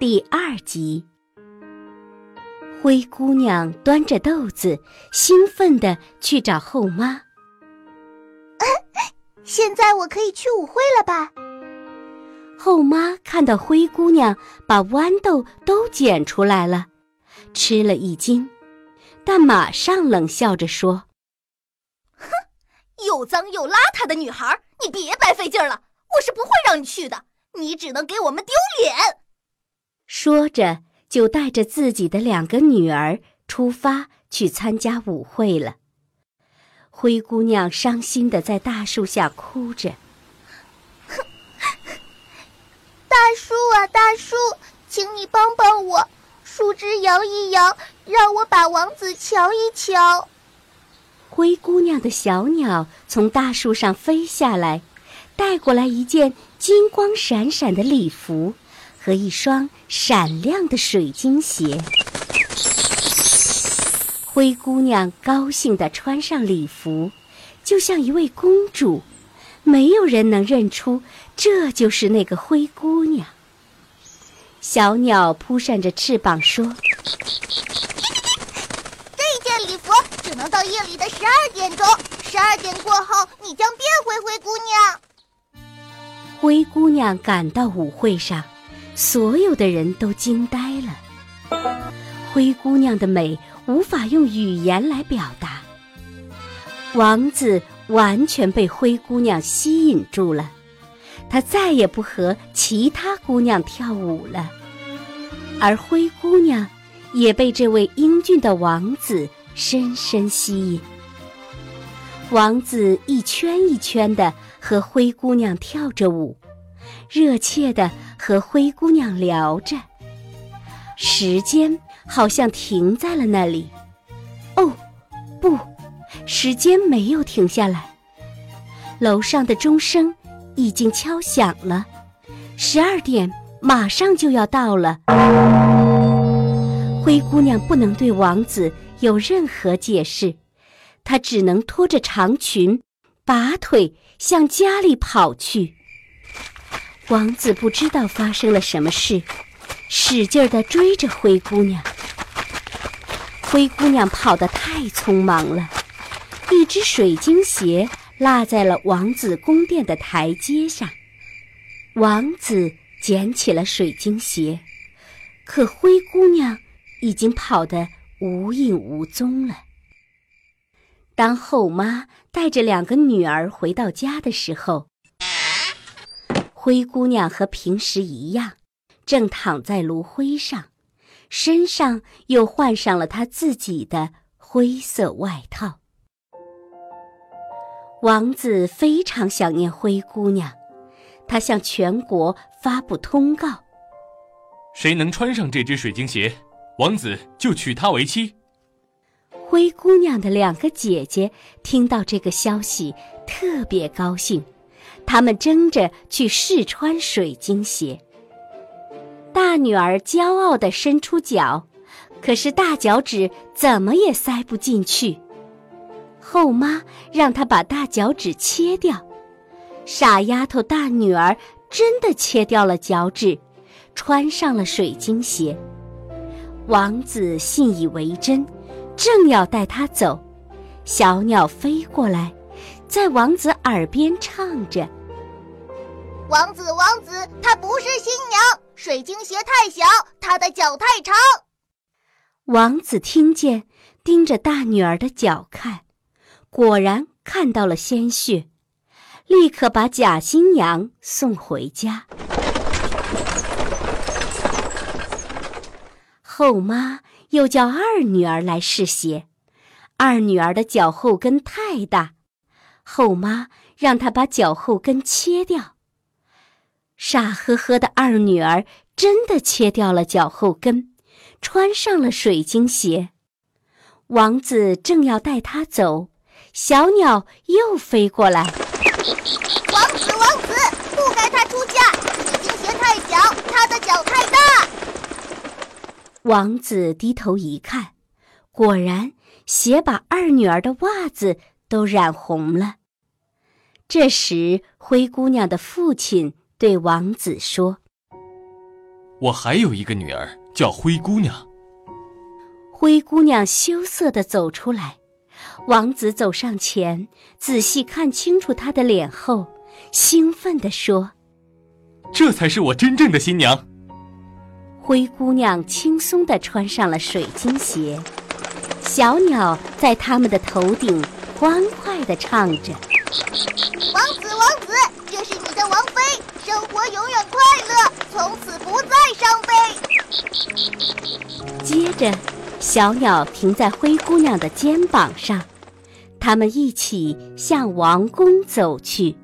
第二集。灰姑娘端着豆子，兴奋地去找后妈。现在我可以去舞会了吧？后妈看到灰姑娘把豌豆都捡出来了，吃了一惊，但马上冷笑着说：“哼，又脏又邋遢的女孩，你别白费劲了，我是不会让你去的。”你只能给我们丢脸。说着，就带着自己的两个女儿出发去参加舞会了。灰姑娘伤心的在大树下哭着：“大叔啊，大叔，请你帮帮我，树枝摇一摇，让我把王子瞧一瞧。”灰姑娘的小鸟从大树上飞下来。带过来一件金光闪闪的礼服和一双闪亮的水晶鞋。灰姑娘高兴地穿上礼服，就像一位公主，没有人能认出这就是那个灰姑娘。小鸟扑扇着翅膀说：“这件礼服只能到夜里的十二点钟，十二点过后你将变回灰姑娘。”灰姑娘赶到舞会上，所有的人都惊呆了。灰姑娘的美无法用语言来表达。王子完全被灰姑娘吸引住了，他再也不和其他姑娘跳舞了，而灰姑娘也被这位英俊的王子深深吸引。王子一圈一圈的。和灰姑娘跳着舞，热切的和灰姑娘聊着。时间好像停在了那里。哦，不，时间没有停下来。楼上的钟声已经敲响了，十二点马上就要到了。灰姑娘不能对王子有任何解释，她只能拖着长裙。拔腿向家里跑去。王子不知道发生了什么事，使劲的追着灰姑娘。灰姑娘跑得太匆忙了，一只水晶鞋落在了王子宫殿的台阶上。王子捡起了水晶鞋，可灰姑娘已经跑得无影无踪了。当后妈带着两个女儿回到家的时候，灰姑娘和平时一样，正躺在炉灰上，身上又换上了她自己的灰色外套。王子非常想念灰姑娘，他向全国发布通告：谁能穿上这只水晶鞋，王子就娶她为妻。灰姑娘的两个姐姐听到这个消息，特别高兴，他们争着去试穿水晶鞋。大女儿骄傲地伸出脚，可是大脚趾怎么也塞不进去。后妈让她把大脚趾切掉，傻丫头大女儿真的切掉了脚趾，穿上了水晶鞋。王子信以为真。正要带她走，小鸟飞过来，在王子耳边唱着：“王子，王子，她不是新娘，水晶鞋太小，她的脚太长。”王子听见，盯着大女儿的脚看，果然看到了鲜血，立刻把假新娘送回家。后妈。又叫二女儿来试鞋，二女儿的脚后跟太大，后妈让他把脚后跟切掉。傻呵呵的二女儿真的切掉了脚后跟，穿上了水晶鞋。王子正要带她走，小鸟又飞过来。王子，王子，不该他出嫁，水晶鞋太小，他的脚太大。王子低头一看，果然鞋把二女儿的袜子都染红了。这时，灰姑娘的父亲对王子说：“我还有一个女儿，叫灰姑娘。”灰姑娘羞涩地走出来，王子走上前，仔细看清楚她的脸后，兴奋地说：“这才是我真正的新娘。”灰姑娘轻松地穿上了水晶鞋，小鸟在他们的头顶欢快地唱着。王子，王子，这是你的王妃，生活永远快乐，从此不再伤悲。接着，小鸟停在灰姑娘的肩膀上，他们一起向王宫走去。